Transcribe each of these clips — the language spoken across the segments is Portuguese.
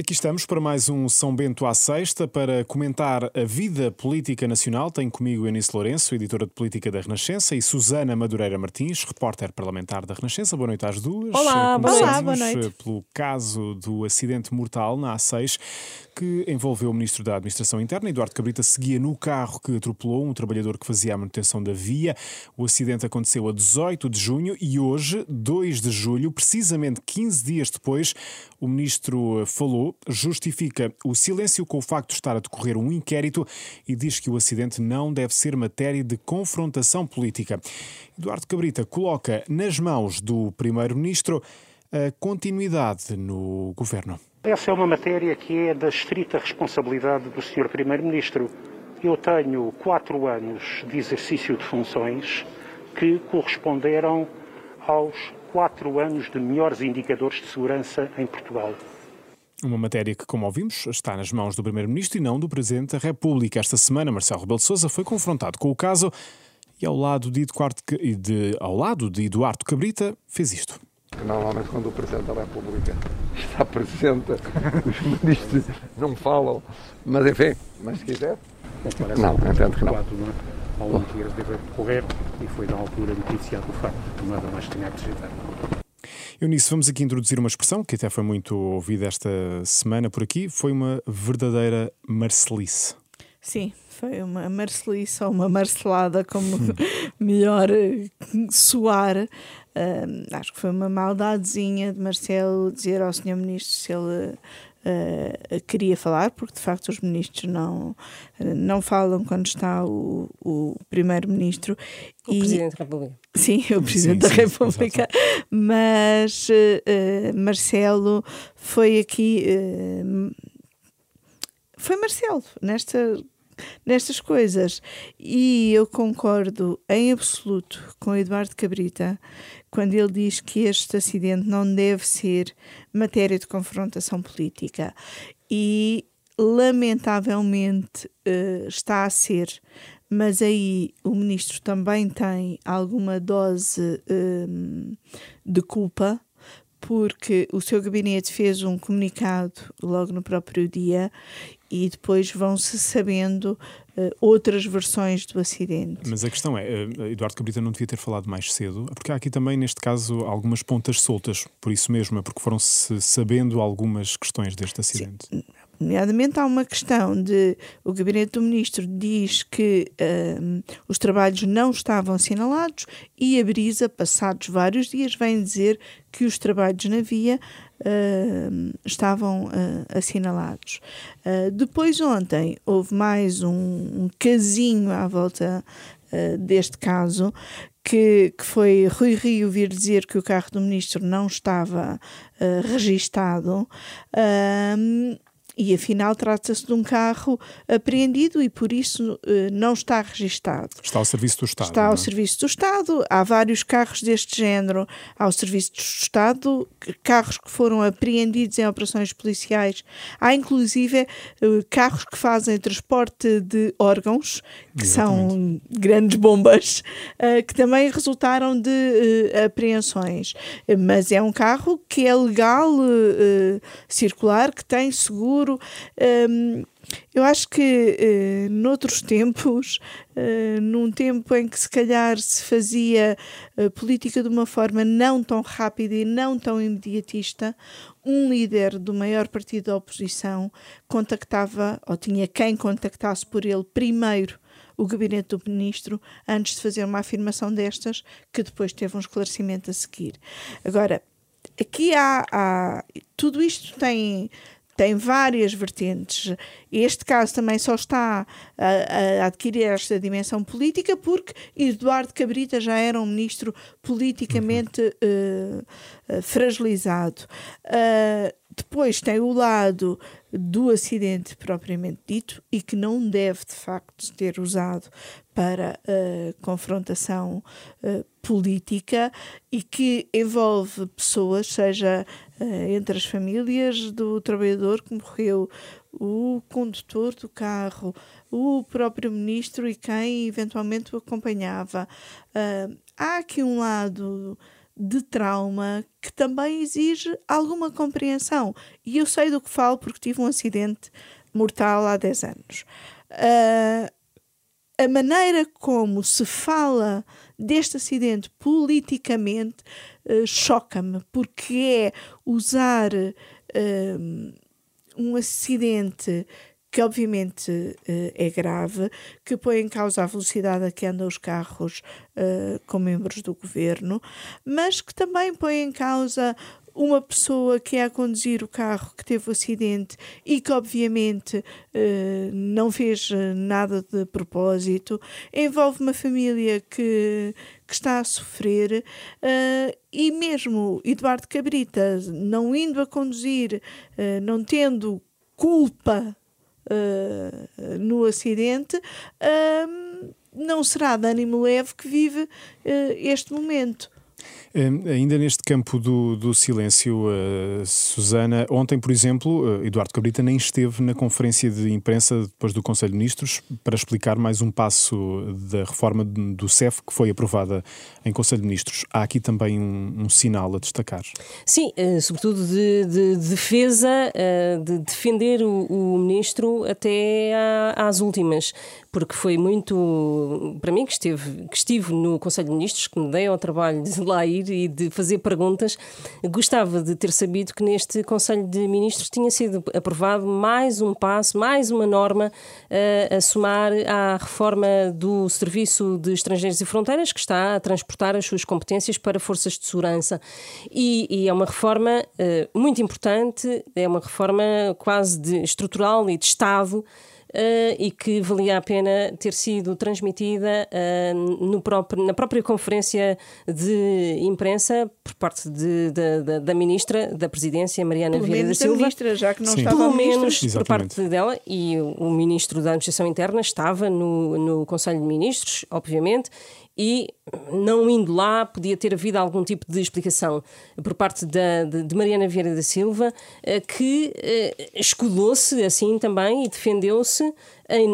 Aqui estamos para mais um São Bento à Sexta para comentar a vida política nacional. Tenho comigo Eunice Lourenço, editora de política da Renascença, e Susana Madureira Martins, repórter parlamentar da Renascença. Boa noite às duas. Olá, Olá boa noite. pelo caso do acidente mortal na A6 que envolveu o ministro da Administração Interna. Eduardo Cabrita seguia no carro que atropelou um trabalhador que fazia a manutenção da via. O acidente aconteceu a 18 de junho e hoje, 2 de julho, precisamente 15 dias depois, o ministro falou, justifica o silêncio com o facto de estar a decorrer um inquérito e diz que o acidente não deve ser matéria de confrontação política. Eduardo Cabrita coloca nas mãos do primeiro-ministro a continuidade no governo. Essa é uma matéria que é da estrita responsabilidade do Sr. Primeiro-Ministro. Eu tenho quatro anos de exercício de funções que corresponderam aos quatro anos de melhores indicadores de segurança em Portugal. Uma matéria que, como ouvimos, está nas mãos do Primeiro-Ministro e não do Presidente da República. Esta semana, Marcelo Rebelo de Sousa foi confrontado com o caso e, ao lado de, Eduardo, ao lado de Eduardo Cabrita, fez isto. Normalmente, quando o Presidente da República está presente, os ministros não falam. Mas, enfim, mas se quiser. Não, entendo que não. Há um dia deve correr e foi na altura noticiado o facto. Nada mais tenha a acrescentar. Eunice, vamos aqui introduzir uma expressão que até foi muito ouvida esta semana por aqui. Foi uma verdadeira marcelice. Sim, foi uma marcelice ou uma marcelada, como melhor soar. Uh, acho que foi uma maldadezinha de Marcelo dizer ao Sr. Ministro se ele uh, queria falar, porque de facto os ministros não, não falam quando está o, o Primeiro-Ministro. O e, Presidente da República. Sim, o Presidente sim, da República. Sim, mas uh, Marcelo foi aqui. foi Marcelo, nesta nestas coisas. E eu concordo em absoluto com Eduardo Cabrita quando ele diz que este acidente não deve ser matéria de confrontação política. E, lamentavelmente, uh, está a ser. Mas aí o ministro também tem alguma dose um, de culpa, porque o seu gabinete fez um comunicado logo no próprio dia e depois vão-se sabendo outras versões do acidente. Mas a questão é, uh, Eduardo Cabrita não devia ter falado mais cedo, porque há aqui também, neste caso, algumas pontas soltas, por isso mesmo, é porque foram-se sabendo algumas questões deste acidente. Sim. Nomeadamente, há uma questão de o gabinete do ministro diz que um, os trabalhos não estavam assinalados e a Brisa, passados vários dias, vem dizer que os trabalhos na via uh, estavam uh, assinalados. Uh, depois, ontem, houve mais um, um casinho à volta deste caso, que, que, foi Rui Rio vir dizer que o carro do ministro não estava uh, registado. Uh, e afinal trata-se de um carro apreendido e por isso eh, não está registado. Está ao serviço do Estado. Está ao é? serviço do Estado. Há vários carros deste género ao serviço do Estado, carros que foram apreendidos em operações policiais. Há inclusive eh, carros que fazem transporte de órgãos, que Exatamente. são grandes bombas, eh, que também resultaram de apreensões. Mas é um carro que é legal circular, que tem seguro futuro. Um, eu acho que uh, noutros tempos, uh, num tempo em que se calhar se fazia uh, política de uma forma não tão rápida e não tão imediatista, um líder do maior partido da oposição contactava, ou tinha quem contactasse por ele primeiro o gabinete do ministro antes de fazer uma afirmação destas, que depois teve um esclarecimento a seguir. Agora, aqui há, há tudo isto tem tem várias vertentes. Este caso também só está a, a, adquirir esta dimensão política porque Eduardo Cabrita já era um ministro politicamente uh, fragilizado. Uh, depois tem o lado do acidente propriamente dito e que não deve de facto ter usado para uh, confrontação uh, política e que envolve pessoas, seja uh, entre as famílias do trabalhador que morreu, o condutor do carro, o próprio ministro e quem eventualmente o acompanhava. há aqui um lado de trauma que também exige alguma compreensão. E eu sei do que falo porque tive um acidente mortal há 10 anos. Uh, a maneira como se fala deste acidente politicamente uh, choca-me, porque é usar uh, um acidente que obviamente uh, é grave, que põe em causa a velocidade a que andam os carros uh, com membros do governo, mas que também põe em causa uma pessoa que é a conduzir o carro que teve o acidente e que obviamente uh, não fez nada de propósito, envolve uma família que, que está a sofrer e mesmo Eduardo Cabrita não indo a conduzir, não tendo culpa uh, no acidente, uh, não será de ânimo leve que vive uh, este momento. Hum, ainda neste campo do, do silêncio, uh, Susana, ontem, por exemplo, uh, Eduardo Cabrita nem esteve na conferência de imprensa depois do Conselho de Ministros para explicar mais um passo da reforma do CEF que foi aprovada em Conselho de Ministros. Há aqui também um, um sinal a destacar. Sim, uh, sobretudo de, de, defesa, de defender o, o Ministro até às últimas porque foi muito para mim que esteve que estive no Conselho de Ministros que me dei ao trabalho de lá ir e de fazer perguntas. Gostava de ter sabido que neste Conselho de Ministros tinha sido aprovado mais um passo mais uma norma uh, a somar à reforma do Serviço de Estrangeiros e Fronteiras que está a transportar as suas competências para forças de segurança. E, e é uma reforma uh, muito importante é uma reforma quase de estrutural e de Estado uh, e que valia a pena ter sido transmitida uh, no próprio, na própria conferência de imprensa por parte de, de, de, da ministra da Presidência, Mariana Pelo Vieira da Silva. Ministra, já que não Sim. estava Pelo ministra. menos Exatamente. por parte dela e o, o ministro da Administração Interna estava no, no Conselho de Ministros, obviamente, e não indo lá podia ter havido algum tipo de explicação por parte da, de, de Mariana Vieira da Silva eh, que eh, escudou-se assim também e defendeu-se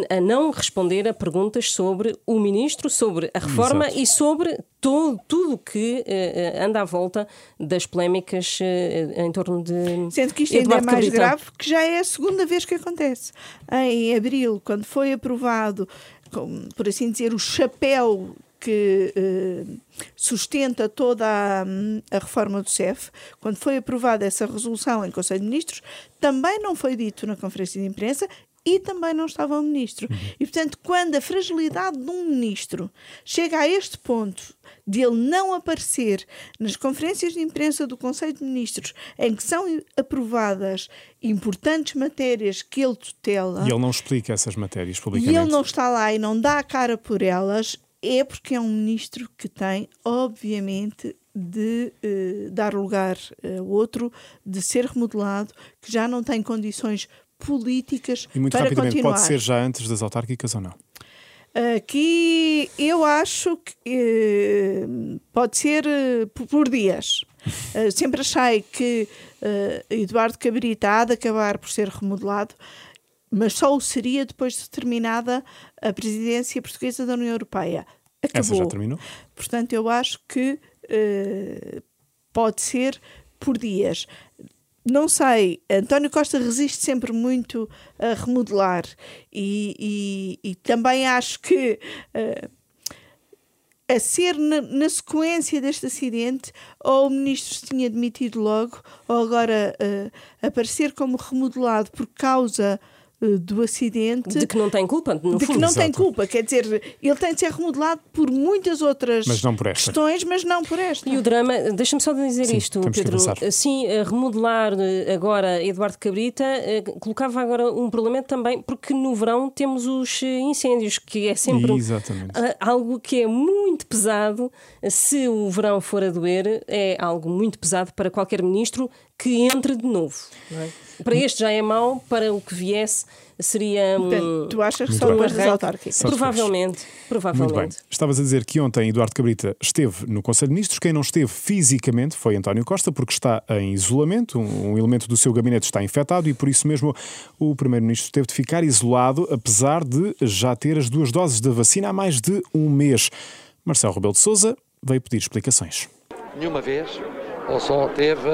a, não responder a perguntas sobre o ministro, sobre a reforma Exato. e sobre todo, tudo que eh, anda à volta das polémicas eh, em torno de Sendo que isto ainda é Eduardo mais Cabrita. grave, que já é a segunda vez que acontece. Em abril, quando foi aprovado, com, por assim dizer, o chapéu que eh, sustenta toda a, a reforma do CEF, quando foi aprovada essa resolução em Conselho de Ministros, também não foi dito na conferência de imprensa e também não estava o ministro. E, portanto, quando a fragilidade de um ministro chega a este ponto de ele não aparecer nas conferências de imprensa do Conselho de Ministros em que são aprovadas importantes matérias que ele tutela E ele não explica essas matérias e publicamente. ele não está lá e não dá a cara por elas, é porque é um ministro que tem, obviamente, de eh, dar lugar a outro, de ser remodelado, que já não tem condições políticas E muito para rapidamente, continuar. pode ser já antes das autárquicas ou não? Aqui eu acho que eh, pode ser eh, por- dias. Eh, sempre achei que eh, Eduardo Cabrita há de acabar por ser remodelado, mas só o seria depois de terminada a presidência portuguesa da União Europeia. Acabou. Essa já terminou? Portanto, eu acho que eh, pode ser por dias. Não sei, António Costa resiste sempre muito a remodelar e, e- e também acho que eh, a ser na, na sequência deste acidente, ou o ministro se tinha demitido logo, ou agora eh, aparecer como remodelado por causa do acidente de que não tem culpa, no de que fundo. não tem Exato. culpa, quer dizer, ele tem de ser remodelado por muitas outras Mas não por esta. questões, mas não por esta. E o drama, deixa-me só dizer Sim, isto, que Pedro. Sim, remodelar eh, agora Eduardo Cabrita eh, colocava agora um problema também, porque no verão temos os eh, incêndios, que é sempre um- Exatamente. algo que é muito pesado. Se o verão for a doer, é algo muito pesado para qualquer ministro que entre de novo. não é? Para este já é mau, para o que viesse seria um. Portanto, tu achas que Muito só bem. das autárquicas? Depois. Provavelmente, Muito bem. provavelmente. Estavas a dizer que ontem Eduardo Cabrita esteve no Conselho de Ministros. Quem não esteve fisicamente foi António Costa, porque está em isolamento. Um, um elemento do seu gabinete está infectado e por isso mesmo o Primeiro-Ministro teve de ficar isolado, apesar de já ter as duas doses da vacina há mais de um mês. Marcelo Rebelo de Souza veio pedir explicações. nenhuma vez ou só teve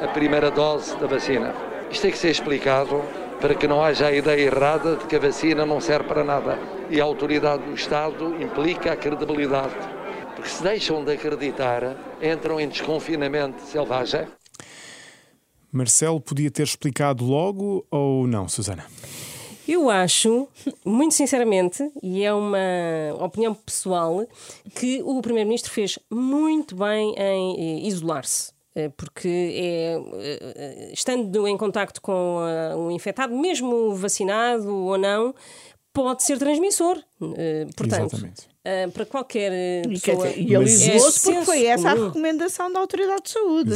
a primeira dose da vacina. Isto tem que ser explicado para que não haja a ideia errada de que a vacina não serve para nada. E a autoridade do Estado implica a credibilidade. Porque se deixam de acreditar, entram em desconfinamento selvagem. Marcelo podia ter explicado logo ou não, Susana? Eu acho, muito sinceramente, e é uma opinião pessoal, que o Primeiro-Ministro fez muito bem em isolar-se porque é, eh, estando em contacto com um infectado, mesmo vacinado ou não, pode ser transmissor. Portanto, Exatamente. Uh, para qualquer pessoa. E, ele isolou-se porque foi essa a recomendação da Autoridade de Saúde.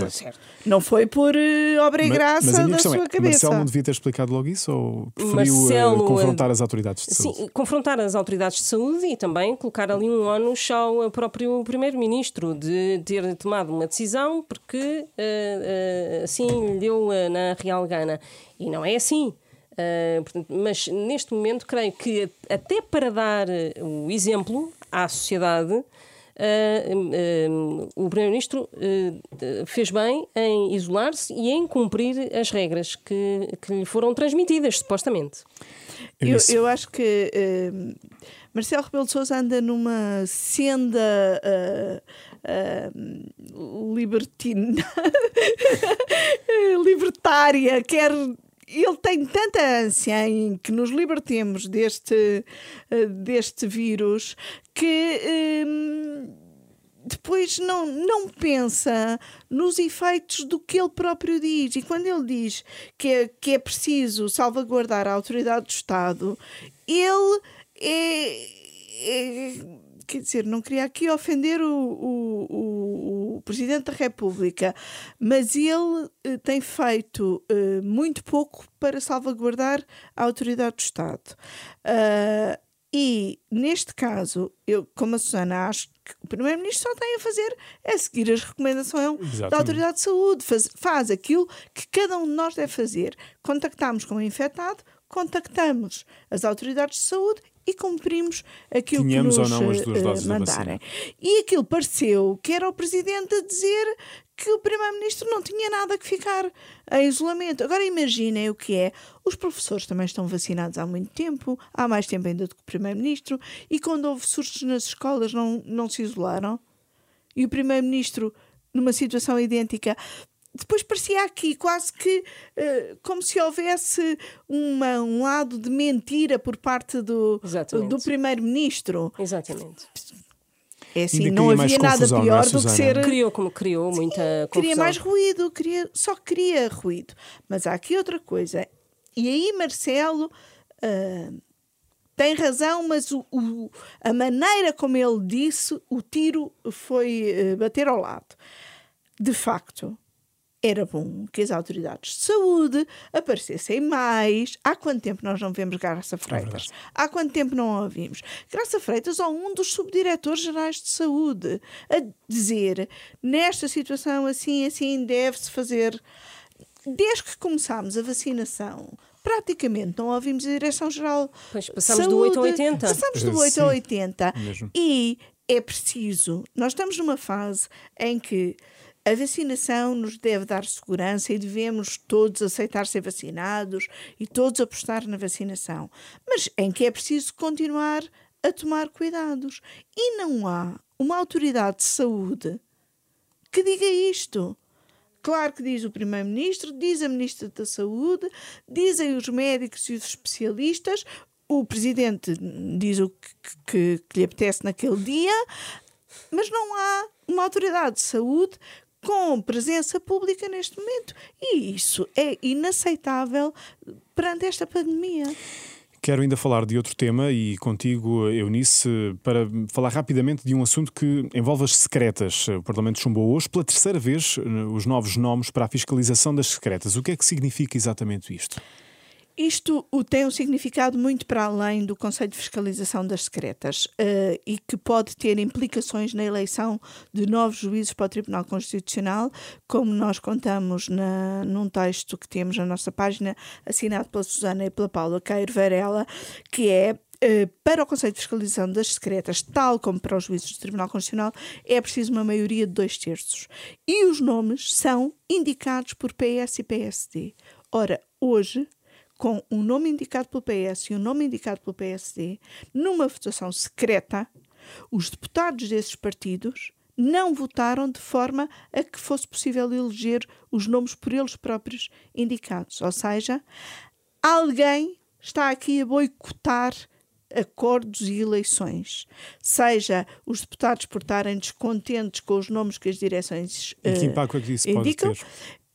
Não foi por uh, obra e graça da sua é, cabeça. Marcelo não devia ter explicado logo isso ou preferiu Marcelo, uh, confrontar as autoridades de saúde? Sim, confrontar as autoridades de saúde e também colocar ali um ónus ao próprio Primeiro-Ministro de ter tomado uma decisão porque assim lhe deu na Real Gana. E não é assim. Uh, portanto, mas neste momento creio que até para dar o exemplo à sociedade, uh, uh, o Primeiro-Ministro fez bem em isolar-se e em cumprir as regras que, que lhe foram transmitidas, supostamente. Eu, eu acho que Marcelo Rebelo de Sousa anda numa senda libertina, libertária, quer ele tem tanta ânsia em que nos libertemos deste, eh, deste vírus que hum, depois não, não pensa nos efeitos do que ele próprio diz. E quando ele diz que é, que é preciso salvaguardar a autoridade do Estado, ele é, é quer dizer, não queria aqui ofender o, o, o, o Presidente da República, mas ele eh, tem feito eh, muito pouco para salvaguardar a autoridade do Estado. Uh, e, neste caso, eu, como a Susana, acho que o Primeiro-Ministro só tem a fazer é seguir as recomendações Exatamente. da Autoridade de Saúde, faz, faz aquilo que cada um de nós deve fazer. Contactamos com o infectado, contactamos as autoridades de saúde e cumprimos aquilo Tínhamos que nos ou não as duas eh, doses mandarem. E aquilo pareceu que era o Presidente a dizer que o Primeiro-Ministro não tinha nada que ficar em isolamento. Agora imaginem o que é. Os professores também estão vacinados há muito tempo, há mais tempo ainda do que o Primeiro-Ministro, e quando houve surtos nas escolas não, não se isolaram. E o Primeiro-Ministro, numa situação idêntica, depois parecia aqui quase que uh, como se houvesse uma, um lado de mentira por parte do, do primeiro-ministro. Exatamente. É assim, não havia nada é, pior do que ser. Criou como criou muita Sim, confusão. Queria mais ruído, queria, só queria ruído. Mas há aqui outra coisa. E aí, Marcelo. Uh, tem razão, mas o, o, a maneira como ele disse, o tiro foi uh, bater ao lado. De facto, era bom que as autoridades de saúde aparecessem mais. Há quanto tempo nós não vemos Graça Freitas? É Há quanto tempo não a ouvimos? Graça Freitas ou um dos subdiretores gerais de saúde a dizer nesta situação assim, assim deve-se fazer. Desde que começámos a vacinação, praticamente não ouvimos a Direção-Geral. Pois passamos saúde, do 8 ao 80. Passamos do 8 ao 80. Mesmo. E é preciso. Nós estamos numa fase em que a vacinação nos deve dar segurança e devemos todos aceitar ser vacinados e todos apostar na vacinação, mas em que é preciso continuar a tomar cuidados. E não há uma autoridade de saúde que diga isto. Claro que diz o Primeiro-Ministro, diz a Ministra da Saúde, dizem os médicos e os especialistas, o Presidente diz o que, que, que lhe apetece naquele dia, mas não há uma autoridade de saúde com presença pública neste momento. E isso é inaceitável perante esta pandemia. Quero ainda falar de outro tema e contigo, Eunice, para falar rapidamente de um assunto que envolve as secretas. O Parlamento chumbou hoje pela terceira vez os novos nomes para a fiscalização das secretas. O que é que significa exatamente isto? Isto tem um significado muito para além do Conselho de Fiscalização das Secretas uh, e que pode ter implicações na eleição de novos juízes para o Tribunal Constitucional, como nós contamos na, num texto que temos na nossa página, assinado pela Susana e pela Paula Cairo Varela, que é eh, para o Conselho de Fiscalização das Secretas, tal como para os juízes do Tribunal Constitucional, é preciso uma maioria de dois terços. E os nomes são indicados por PS e PSD. Ora, hoje, com um nome indicado pelo PS e um nome indicado pelo PSD, numa votação secreta, os deputados desses partidos não votaram de forma a que fosse possível eleger os nomes por eles próprios indicados. Ou seja, alguém está aqui a boicotar acordos e eleições, seja os deputados por estarem descontentes com os nomes que as direções e que impacto é que isso indicam. Pode ter?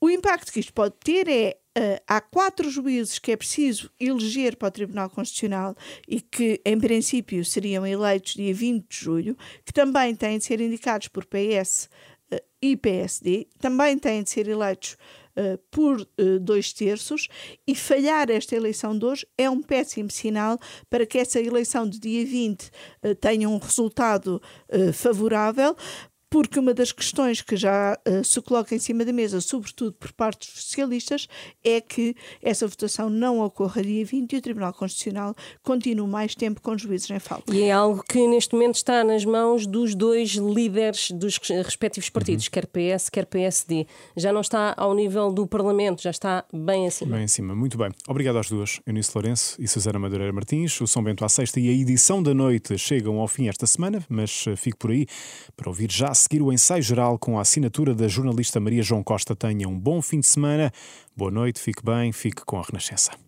O impacto que isto pode ter é uh, há quatro juízes que é preciso eleger para o Tribunal Constitucional e que, em princípio, seriam eleitos dia 20 de julho, que também têm de ser indicados por PS uh, e PSD, também têm de ser eleitos uh, por uh, dois terços e falhar esta eleição de hoje é um péssimo sinal para que essa eleição de dia 20 uh, tenha um resultado favorável, porque uma das questões que já uh, se coloca em cima da mesa, sobretudo por parte dos socialistas, é que essa votação não ocorra dia 20 e o Tribunal Constitucional continue mais tempo com juízes em falta. E é algo que neste momento está nas mãos dos dois líderes dos respectivos partidos, uhum. quer PS, quer PSD. Já não está ao nível do Parlamento, já está bem acima. Bem acima, muito bem. Obrigado às duas, Eunice Lourenço e Susana Madureira Martins. O São Bento à sexta e a edição da noite chegam ao fim esta semana, mas eh, fico por aí para ouvir já seguir o ensaio geral com a assinatura da jornalista Maria João Costa. Tenha um bom fim de semana, boa noite, fique bem, fique com a Renascença.